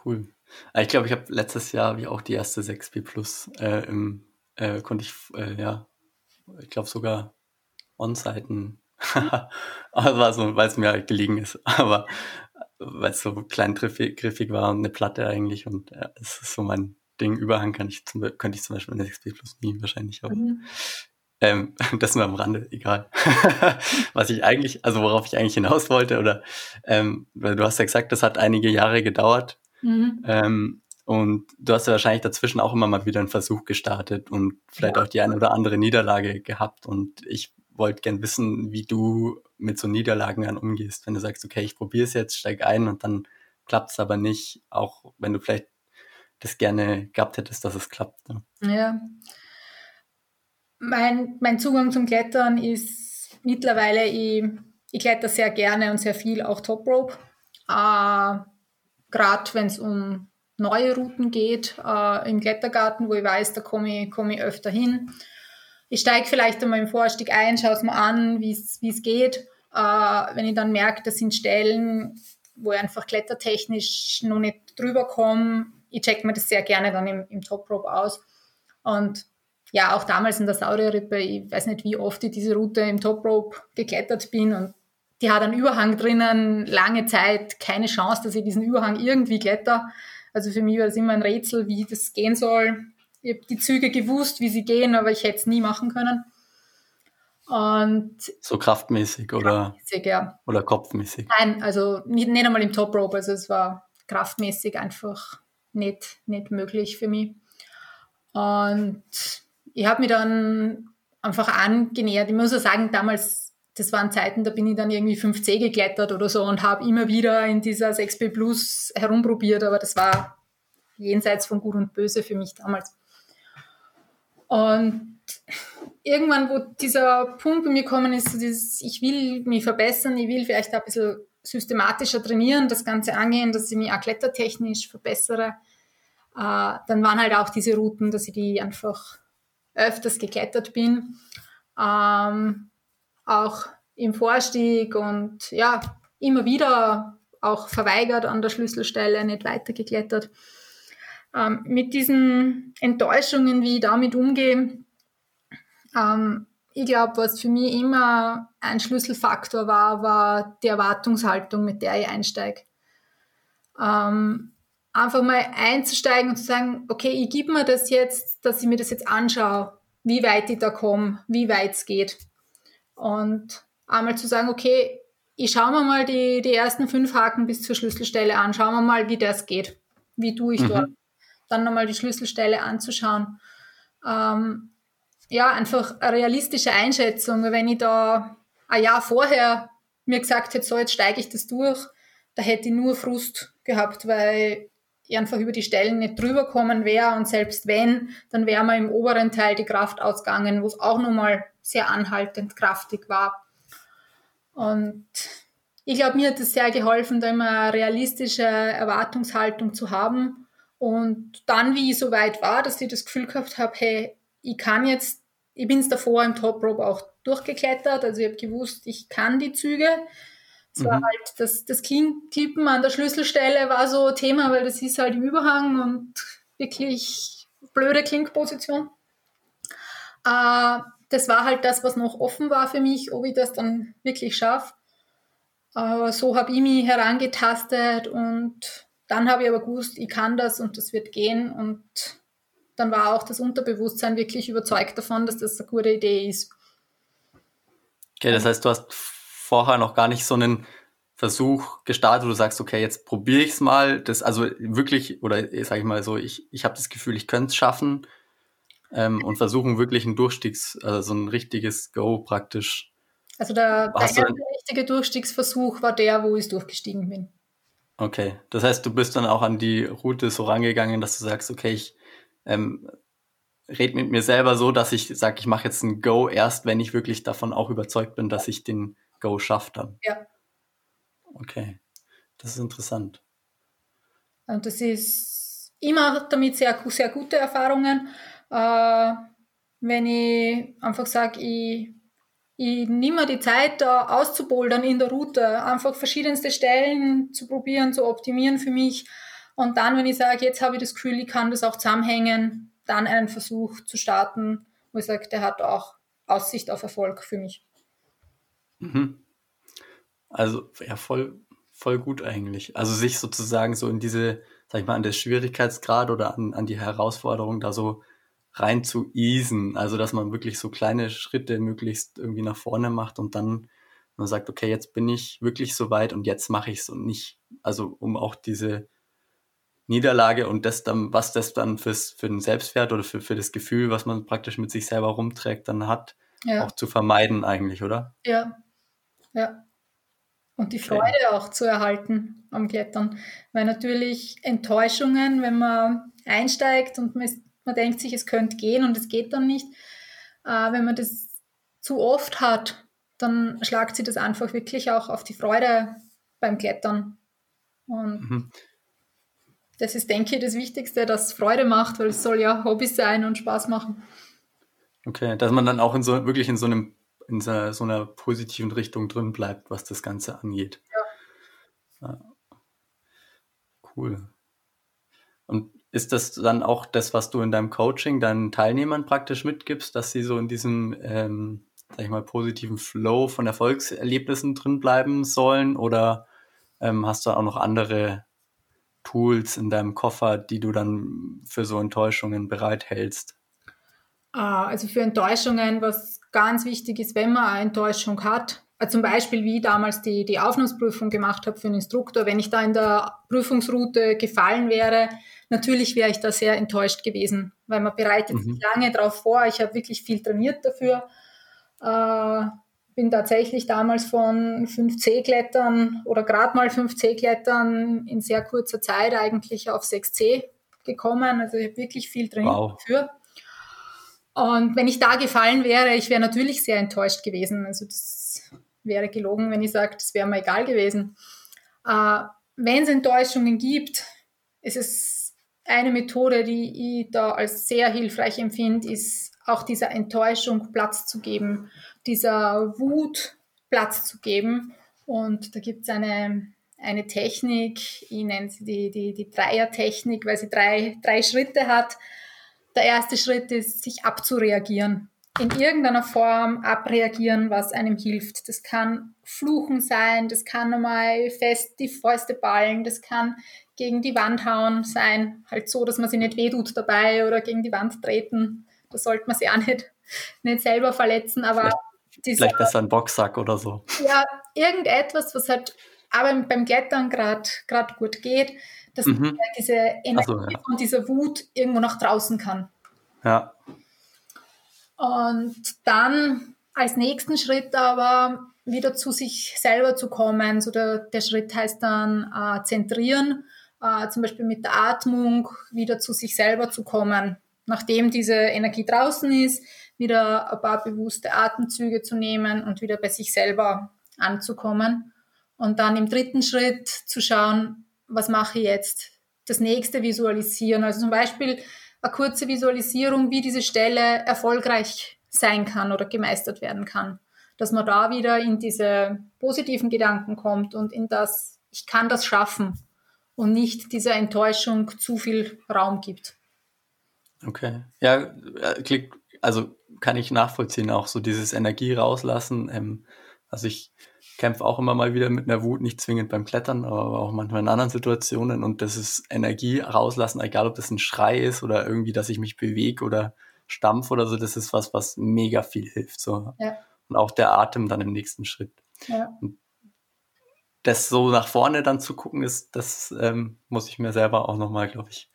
A: Cool. Ich glaube, ich habe letztes Jahr wie auch die erste 6B Plus äh, im, äh, konnte ich, äh, ja, ich glaube sogar On-Seiten. war so, weil es mir halt gelegen ist. Aber weil es so klein griffig, war und eine Platte eigentlich. Und ja, es ist so mein den Überhang kann ich zum, könnte ich zum Beispiel in der 6B Plus nie wahrscheinlich auch. Mhm. Ähm, das nur am Rande, egal. Was ich eigentlich, also worauf ich eigentlich hinaus wollte, oder ähm, weil du hast ja gesagt, das hat einige Jahre gedauert. Mhm. Ähm, und du hast ja wahrscheinlich dazwischen auch immer mal wieder einen Versuch gestartet und vielleicht auch die eine oder andere Niederlage gehabt. Und ich wollte gern wissen, wie du mit so Niederlagen dann umgehst, wenn du sagst, okay, ich probiere es jetzt, steig ein und dann klappt es aber nicht, auch wenn du vielleicht das gerne gehabt hättest, dass es klappt.
B: Ne? Ja. Mein, mein Zugang zum Klettern ist mittlerweile, ich, ich kletter sehr gerne und sehr viel, auch Top Rope. Äh, Gerade wenn es um neue Routen geht, äh, im Klettergarten, wo ich weiß, da komme ich, komm ich öfter hin. Ich steige vielleicht einmal im Vorstieg ein, schaue es mir an, wie es geht. Äh, wenn ich dann merke, das sind Stellen, wo ich einfach klettertechnisch noch nicht drüber komme, ich check mir das sehr gerne dann im, im Top Rope aus. Und ja, auch damals in der Saudi-Rippe, ich weiß nicht, wie oft ich diese Route im Top Rope geklettert bin und die hat einen Überhang drinnen, lange Zeit keine Chance, dass ich diesen Überhang irgendwie kletter. Also für mich war das immer ein Rätsel, wie das gehen soll. Ich habe die Züge gewusst, wie sie gehen, aber ich hätte es nie machen können.
A: Und so kraftmäßig oder, kraftmäßig, ja. oder kopfmäßig?
B: Nein, also nicht, nicht einmal im Top Rope. Also es war kraftmäßig einfach nicht, nicht möglich für mich. Und ich habe mich dann einfach angenähert. Ich muss auch sagen, damals, das waren Zeiten, da bin ich dann irgendwie 5C geklettert oder so und habe immer wieder in dieser 6B Plus herumprobiert, aber das war jenseits von Gut und Böse für mich damals. Und irgendwann, wo dieser Punkt bei mir gekommen ist, dieses, ich will mich verbessern, ich will vielleicht ein bisschen systematischer trainieren, das Ganze angehen, dass ich mich auch klettertechnisch verbessere, äh, dann waren halt auch diese Routen, dass ich die einfach öfters geklettert bin. Ähm, auch im Vorstieg und ja, immer wieder auch verweigert an der Schlüsselstelle, nicht weitergeklettert. Ähm, mit diesen Enttäuschungen, wie ich damit umgehe, ähm, ich glaube, was für mich immer ein Schlüsselfaktor war, war die Erwartungshaltung, mit der ich einsteige. Ähm, einfach mal einzusteigen und zu sagen, okay, ich gebe mir das jetzt, dass ich mir das jetzt anschaue, wie weit ich da komme, wie weit es geht. Und einmal zu sagen, okay, ich schaue mir mal die, die ersten fünf Haken bis zur Schlüsselstelle an, schauen wir mal, wie das geht. Wie tue ich mhm. dort? Dann nochmal die Schlüsselstelle anzuschauen. Ähm, ja, einfach eine realistische Einschätzung. Wenn ich da ein Jahr vorher mir gesagt hätte, so jetzt steige ich das durch, da hätte ich nur Frust gehabt, weil ich einfach über die Stellen nicht drüber kommen wäre und selbst wenn, dann wäre mir im oberen Teil die Kraft ausgegangen, wo es auch nochmal sehr anhaltend kraftig war. Und ich glaube, mir hat es sehr geholfen, da immer eine realistische Erwartungshaltung zu haben. Und dann, wie ich so weit war, dass ich das Gefühl gehabt habe, hey, ich kann jetzt, ich bin es davor im Top Rope auch durchgeklettert, also ich habe gewusst, ich kann die Züge, es war mhm. halt das, das Klippen an der Schlüsselstelle war so Thema, weil das ist halt im Überhang und wirklich blöde Klinkposition. Äh, das war halt das, was noch offen war für mich, ob ich das dann wirklich schaffe. Aber so habe ich mich herangetastet und dann habe ich aber gewusst, ich kann das und das wird gehen und dann war auch das Unterbewusstsein wirklich überzeugt davon, dass das eine gute Idee ist.
A: Okay, das heißt, du hast vorher noch gar nicht so einen Versuch gestartet, wo du sagst, okay, jetzt probiere ich es mal. Das, also wirklich, oder sag ich mal so, ich, ich habe das Gefühl, ich könnte es schaffen ähm, und versuchen wirklich ein Durchstiegs, also so ein richtiges Go praktisch.
B: Also der, der erste richtige Durchstiegsversuch war der, wo ich durchgestiegen bin.
A: Okay, das heißt, du bist dann auch an die Route so rangegangen, dass du sagst, okay, ich ähm, red mit mir selber so, dass ich sage, ich mache jetzt ein Go erst, wenn ich wirklich davon auch überzeugt bin, dass ich den Go schafft dann.
B: Ja.
A: Okay, das ist interessant.
B: Und das ist, mache damit sehr, sehr gute Erfahrungen. Äh, wenn ich einfach sage, ich, ich nehme die Zeit, da auszubouldern in der Route, einfach verschiedenste Stellen zu probieren, zu optimieren für mich. Und dann, wenn ich sage, jetzt habe ich das Gefühl, ich kann das auch zusammenhängen, dann einen Versuch zu starten, wo ich sage, der hat auch Aussicht auf Erfolg für mich.
A: Mhm. Also ja, voll, voll gut eigentlich. Also sich sozusagen so in diese sag ich mal, an der Schwierigkeitsgrad oder an, an die Herausforderung da so rein zu easen. Also, dass man wirklich so kleine Schritte möglichst irgendwie nach vorne macht und dann man sagt, okay, jetzt bin ich wirklich so weit und jetzt mache ich es und nicht, also um auch diese Niederlage und das dann, was das dann fürs, für den Selbstwert oder für, für das Gefühl, was man praktisch mit sich selber rumträgt, dann hat, ja. auch zu vermeiden eigentlich, oder?
B: Ja, ja. Und die Freude auch zu erhalten am Klettern. Weil natürlich Enttäuschungen, wenn man einsteigt und man, ist, man denkt sich, es könnte gehen und es geht dann nicht, äh, wenn man das zu oft hat, dann schlagt sie das einfach wirklich auch auf die Freude beim Klettern. Und mhm. das ist, denke ich, das Wichtigste, dass es Freude macht, weil es soll ja Hobby sein und Spaß machen.
A: Okay, dass man dann auch in so, wirklich in so einem in so, so einer positiven Richtung drin bleibt, was das Ganze angeht. Ja. ja. Cool. Und ist das dann auch das, was du in deinem Coaching deinen Teilnehmern praktisch mitgibst, dass sie so in diesem, ähm, sag ich mal, positiven Flow von Erfolgserlebnissen drin bleiben sollen? Oder ähm, hast du auch noch andere Tools in deinem Koffer, die du dann für so Enttäuschungen bereithältst?
B: Ah, also für Enttäuschungen, was ganz wichtig ist, wenn man eine Enttäuschung hat, äh, zum Beispiel wie ich damals die, die Aufnahmsprüfung gemacht habe für einen Instruktor, wenn ich da in der Prüfungsroute gefallen wäre, natürlich wäre ich da sehr enttäuscht gewesen, weil man bereitet mhm. sich lange darauf vor. Ich habe wirklich viel trainiert dafür. Äh, bin tatsächlich damals von 5C-Klettern oder gerade mal 5C-Klettern in sehr kurzer Zeit eigentlich auf 6C gekommen. Also ich habe wirklich viel trainiert wow. dafür. Und wenn ich da gefallen wäre, ich wäre natürlich sehr enttäuscht gewesen. Also das wäre gelogen, wenn ich sage, das wäre mir egal gewesen. Äh, wenn es Enttäuschungen gibt, ist es eine Methode, die ich da als sehr hilfreich empfinde, ist auch dieser Enttäuschung Platz zu geben, dieser Wut Platz zu geben. Und da gibt es eine, eine Technik, ich nenne sie die, die, die Dreier-Technik, weil sie drei, drei Schritte hat der erste Schritt ist, sich abzureagieren. In irgendeiner Form abreagieren, was einem hilft. Das kann Fluchen sein, das kann einmal fest die Fäuste ballen, das kann gegen die Wand hauen sein, halt so, dass man sich nicht wehtut dabei oder gegen die Wand treten. Da sollte man sich auch nicht, nicht selber verletzen, aber
A: vielleicht, dieser, vielleicht besser ein Boxsack oder so.
B: Ja, irgendetwas, was halt aber beim Klettern gerade gut geht dass mhm. man diese Energie so, ja. und diese Wut irgendwo nach draußen kann.
A: Ja.
B: Und dann als nächsten Schritt aber wieder zu sich selber zu kommen. So der, der Schritt heißt dann äh, zentrieren, äh, zum Beispiel mit der Atmung wieder zu sich selber zu kommen. Nachdem diese Energie draußen ist, wieder ein paar bewusste Atemzüge zu nehmen und wieder bei sich selber anzukommen. Und dann im dritten Schritt zu schauen, was mache ich jetzt? Das nächste visualisieren. Also zum Beispiel eine kurze Visualisierung, wie diese Stelle erfolgreich sein kann oder gemeistert werden kann. Dass man da wieder in diese positiven Gedanken kommt und in das, ich kann das schaffen und nicht dieser Enttäuschung zu viel Raum gibt.
A: Okay. Ja, äh, klingt, also kann ich nachvollziehen, auch so dieses Energie rauslassen. Ähm, also ich kämpfe auch immer mal wieder mit einer Wut, nicht zwingend beim Klettern, aber auch manchmal in anderen Situationen. Und das ist Energie rauslassen, egal ob das ein Schrei ist oder irgendwie, dass ich mich bewege oder stampf oder so, das ist was, was mega viel hilft. So. Ja. Und auch der Atem dann im nächsten Schritt. Ja. Und das so nach vorne dann zu gucken, ist, das ähm, muss ich mir selber auch nochmal, glaube ich,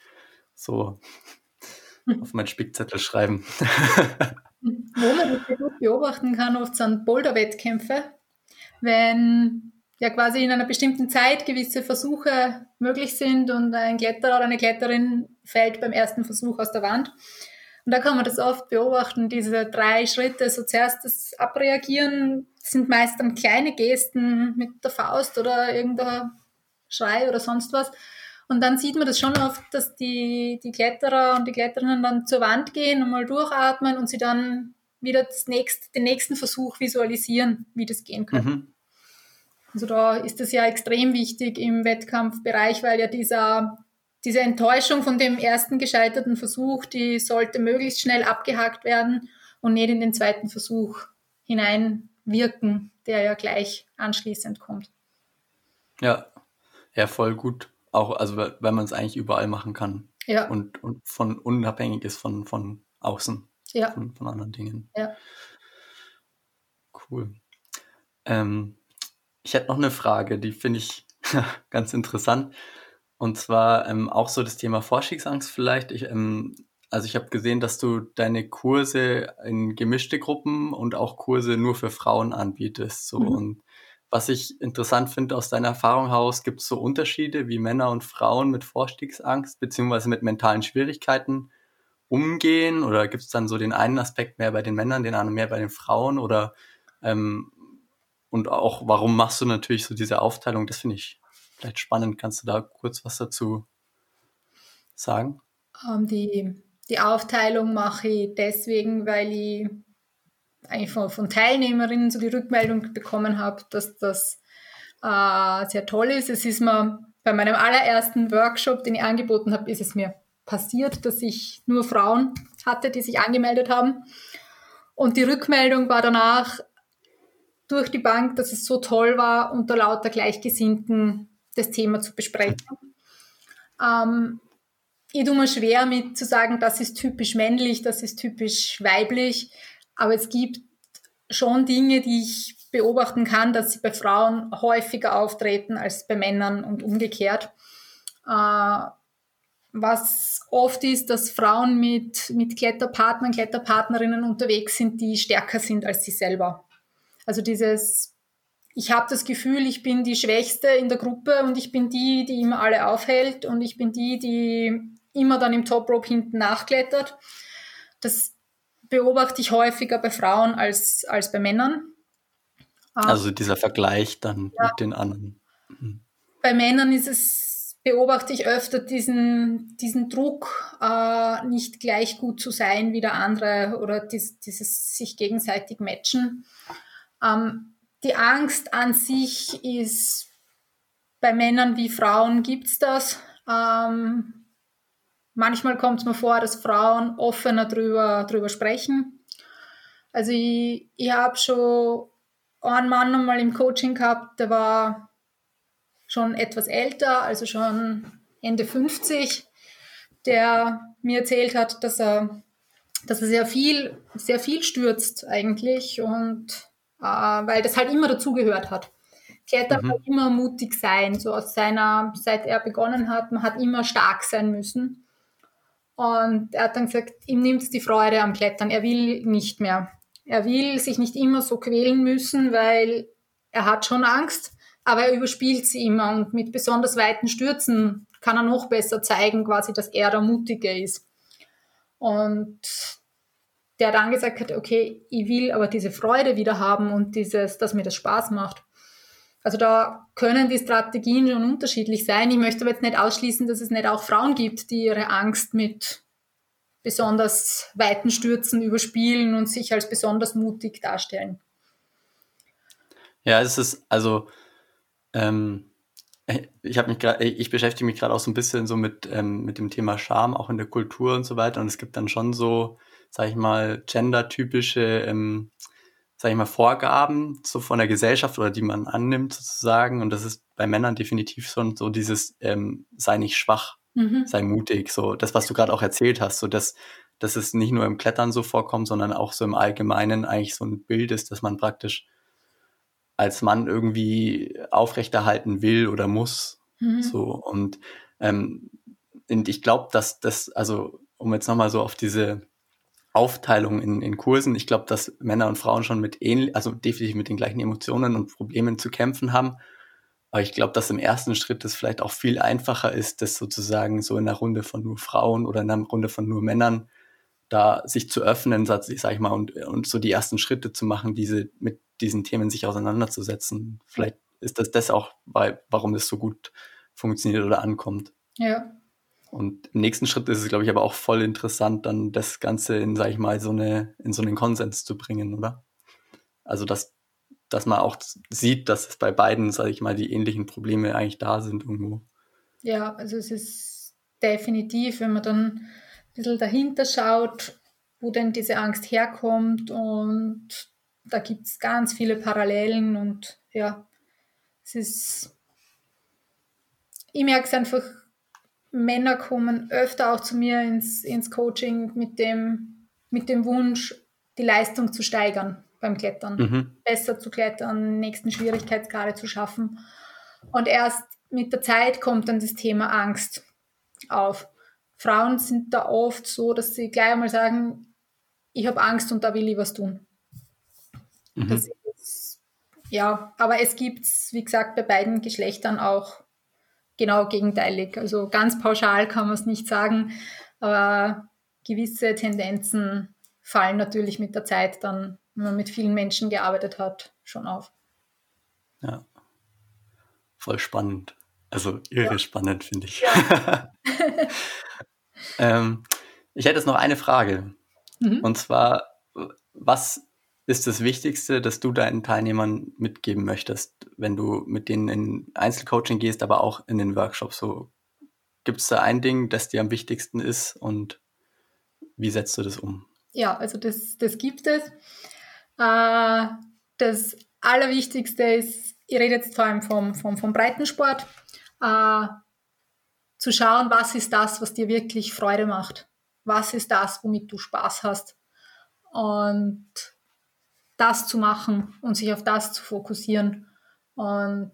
A: so auf meinen Spickzettel schreiben.
B: Wo man das gut beobachten kann, oft sind Boulder-Wettkämpfe, wenn ja quasi in einer bestimmten Zeit gewisse Versuche möglich sind und ein Kletterer oder eine Kletterin fällt beim ersten Versuch aus der Wand. Und da kann man das oft beobachten, diese drei Schritte. So zuerst das Abreagieren sind meist dann kleine Gesten mit der Faust oder irgendein Schrei oder sonst was. Und dann sieht man das schon oft, dass die, die Kletterer und die Kletterinnen dann zur Wand gehen und mal durchatmen und sie dann wieder das nächst, den nächsten Versuch visualisieren, wie das gehen könnte. Mhm. Also da ist es ja extrem wichtig im Wettkampfbereich, weil ja dieser, diese Enttäuschung von dem ersten gescheiterten Versuch, die sollte möglichst schnell abgehakt werden und nicht in den zweiten Versuch hineinwirken, der ja gleich anschließend kommt.
A: Ja, ja, voll gut auch, also weil man es eigentlich überall machen kann. Ja. Und, und von unabhängig ist von, von außen. Ja. Von, von anderen Dingen.
B: Ja.
A: Cool. Ähm, ich hätte noch eine Frage, die finde ich ganz interessant. Und zwar ähm, auch so das Thema Forschungsangst vielleicht. Ich, ähm, also ich habe gesehen, dass du deine Kurse in gemischte Gruppen und auch Kurse nur für Frauen anbietest. So. Mhm. Und was ich interessant finde aus deiner Erfahrung heraus, gibt es so Unterschiede, wie Männer und Frauen mit Vorstiegsangst beziehungsweise mit mentalen Schwierigkeiten umgehen? Oder gibt es dann so den einen Aspekt mehr bei den Männern, den anderen mehr bei den Frauen? Oder ähm, und auch, warum machst du natürlich so diese Aufteilung? Das finde ich vielleicht spannend. Kannst du da kurz was dazu sagen?
B: Ähm, die, die Aufteilung mache ich deswegen, weil ich eigentlich von, von Teilnehmerinnen so die Rückmeldung bekommen habe, dass das äh, sehr toll ist. Es ist mir bei meinem allerersten Workshop, den ich angeboten habe, ist es mir passiert, dass ich nur Frauen hatte, die sich angemeldet haben. Und die Rückmeldung war danach durch die Bank, dass es so toll war, unter lauter Gleichgesinnten das Thema zu besprechen. Ähm, ich tue mir schwer mit zu sagen, das ist typisch männlich, das ist typisch weiblich, aber es gibt schon Dinge, die ich beobachten kann, dass sie bei Frauen häufiger auftreten als bei Männern und umgekehrt. Äh, was oft ist, dass Frauen mit, mit Kletterpartnern, Kletterpartnerinnen unterwegs sind, die stärker sind als sie selber. Also dieses, ich habe das Gefühl, ich bin die Schwächste in der Gruppe und ich bin die, die immer alle aufhält und ich bin die, die immer dann im Top Rope hinten nachklettert. Das beobachte ich häufiger bei Frauen als, als bei Männern.
A: Ah. Also dieser Vergleich dann ja. mit den anderen.
B: Mhm. Bei Männern ist es, beobachte ich öfter diesen, diesen Druck, äh, nicht gleich gut zu sein wie der andere oder dies, dieses sich gegenseitig matchen. Ähm, die Angst an sich ist bei Männern wie Frauen gibt es das. Ähm, Manchmal kommt es mir vor, dass Frauen offener drüber, drüber sprechen. Also ich, ich habe schon einen Mann einmal im Coaching gehabt, der war schon etwas älter, also schon Ende 50, der mir erzählt hat, dass er, dass er sehr viel, sehr viel stürzt eigentlich und äh, weil das halt immer dazugehört hat. Klettern mhm. hat immer mutig sein, so aus seiner, seit er begonnen hat, man hat immer stark sein müssen. Und er hat dann gesagt, ihm nimmt die Freude am Klettern. Er will nicht mehr. Er will sich nicht immer so quälen müssen, weil er hat schon Angst, aber er überspielt sie immer. Und mit besonders weiten Stürzen kann er noch besser zeigen, quasi, dass er der Mutige ist. Und der dann gesagt hat, okay, ich will aber diese Freude wieder haben und dieses, dass mir das Spaß macht. Also da können die Strategien schon unterschiedlich sein. Ich möchte aber jetzt nicht ausschließen, dass es nicht auch Frauen gibt, die ihre Angst mit besonders weiten Stürzen überspielen und sich als besonders mutig darstellen.
A: Ja, es ist also ähm, ich habe mich gerade, ich beschäftige mich gerade auch so ein bisschen so mit ähm, mit dem Thema Scham auch in der Kultur und so weiter und es gibt dann schon so, sag ich mal, gendertypische ähm, sage ich mal, Vorgaben so von der Gesellschaft oder die man annimmt sozusagen. Und das ist bei Männern definitiv schon so dieses ähm, sei nicht schwach, mhm. sei mutig. So das, was du gerade auch erzählt hast, so dass, dass es nicht nur im Klettern so vorkommt, sondern auch so im Allgemeinen eigentlich so ein Bild ist, dass man praktisch als Mann irgendwie aufrechterhalten will oder muss. Mhm. So und ähm, und ich glaube, dass das, also um jetzt nochmal so auf diese Aufteilung in, in Kursen. Ich glaube, dass Männer und Frauen schon mit ähnlich, also definitiv mit den gleichen Emotionen und Problemen zu kämpfen haben. Aber ich glaube, dass im ersten Schritt es vielleicht auch viel einfacher ist, das sozusagen so in einer Runde von nur Frauen oder in einer Runde von nur Männern da sich zu öffnen, sag ich mal, und, und so die ersten Schritte zu machen, diese, mit diesen Themen sich auseinanderzusetzen. Vielleicht ist das das auch, bei, warum das so gut funktioniert oder ankommt.
B: Ja,
A: und im nächsten Schritt ist es, glaube ich, aber auch voll interessant, dann das Ganze in, sag ich mal, so eine, in so einen Konsens zu bringen, oder? Also, dass, dass man auch sieht, dass es bei beiden, sage ich mal, die ähnlichen Probleme eigentlich da sind irgendwo.
B: Ja, also es ist definitiv, wenn man dann ein bisschen dahinter schaut, wo denn diese Angst herkommt und da gibt es ganz viele Parallelen und ja, es ist ich merke es einfach, Männer kommen öfter auch zu mir ins, ins Coaching mit dem, mit dem Wunsch, die Leistung zu steigern beim Klettern, mhm. besser zu klettern, nächsten Schwierigkeitsgrade zu schaffen. Und erst mit der Zeit kommt dann das Thema Angst auf. Frauen sind da oft so, dass sie gleich einmal sagen, ich habe Angst und da will ich was tun. Mhm. Das ist, ja, aber es gibt es, wie gesagt, bei beiden Geschlechtern auch genau gegenteilig. Also ganz pauschal kann man es nicht sagen, aber gewisse Tendenzen fallen natürlich mit der Zeit dann, wenn man mit vielen Menschen gearbeitet hat, schon auf.
A: Ja, voll spannend. Also irre ja. spannend, finde ich. Ja. ähm, ich hätte jetzt noch eine Frage. Mhm. Und zwar, was ist das Wichtigste, das du deinen Teilnehmern mitgeben möchtest, wenn du mit denen in Einzelcoaching gehst, aber auch in den Workshops? So, gibt es da ein Ding, das dir am wichtigsten ist und wie setzt du das um?
B: Ja, also das, das gibt es. Äh, das Allerwichtigste ist, ich rede jetzt vor allem vom, vom, vom Breitensport, äh, zu schauen, was ist das, was dir wirklich Freude macht. Was ist das, womit du Spaß hast. Und das zu machen und sich auf das zu fokussieren. Und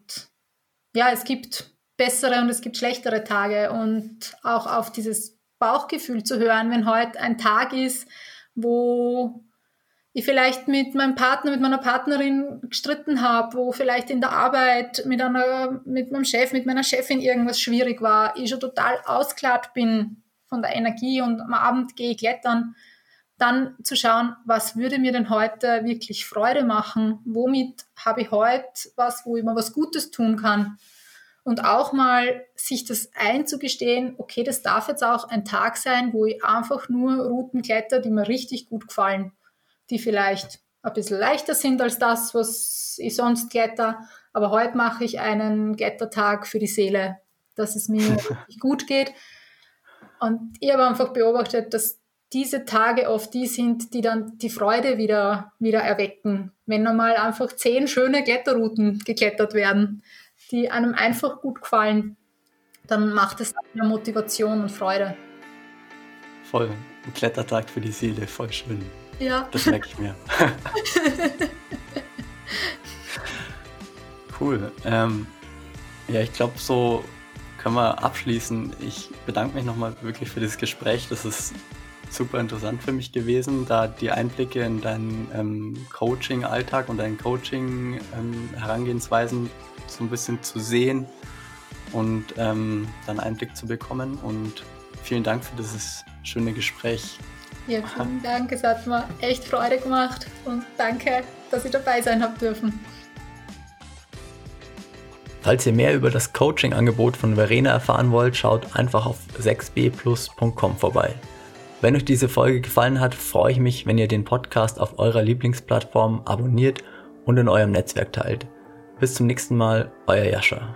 B: ja, es gibt bessere und es gibt schlechtere Tage und auch auf dieses Bauchgefühl zu hören, wenn heute ein Tag ist, wo ich vielleicht mit meinem Partner, mit meiner Partnerin gestritten habe, wo vielleicht in der Arbeit mit einer, mit meinem Chef, mit meiner Chefin irgendwas schwierig war, ich schon total ausklart bin von der Energie und am Abend gehe ich klettern, dann zu schauen, was würde mir denn heute wirklich Freude machen? Womit habe ich heute was, wo ich mir was Gutes tun kann? Und auch mal sich das einzugestehen, okay, das darf jetzt auch ein Tag sein, wo ich einfach nur Routen kletter, die mir richtig gut gefallen, die vielleicht ein bisschen leichter sind als das, was ich sonst kletter. Aber heute mache ich einen Klettertag für die Seele, dass es mir richtig gut geht. Und ich habe einfach beobachtet, dass diese Tage oft die sind, die dann die Freude wieder, wieder erwecken. Wenn einmal einfach zehn schöne Kletterrouten geklettert werden, die einem einfach gut gefallen, dann macht es mehr Motivation und Freude.
A: Voll. Ein Klettertag für die Seele, voll schön.
B: Ja.
A: Das merke ich mir. cool. Ähm, ja, ich glaube, so können wir abschließen. Ich bedanke mich nochmal wirklich für das Gespräch. Das ist super interessant für mich gewesen, da die Einblicke in deinen ähm, Coaching-Alltag und deinen Coaching-Herangehensweisen ähm, so ein bisschen zu sehen und ähm, dann Einblick zu bekommen. Und vielen Dank für dieses schöne Gespräch.
B: Ja, vielen Dank. Es hat mir echt Freude gemacht und danke, dass ich dabei sein habe dürfen.
A: Falls ihr mehr über das Coaching-Angebot von Verena erfahren wollt, schaut einfach auf 6bplus.com vorbei. Wenn euch diese Folge gefallen hat, freue ich mich, wenn ihr den Podcast auf eurer Lieblingsplattform abonniert und in eurem Netzwerk teilt. Bis zum nächsten Mal, euer Jascha.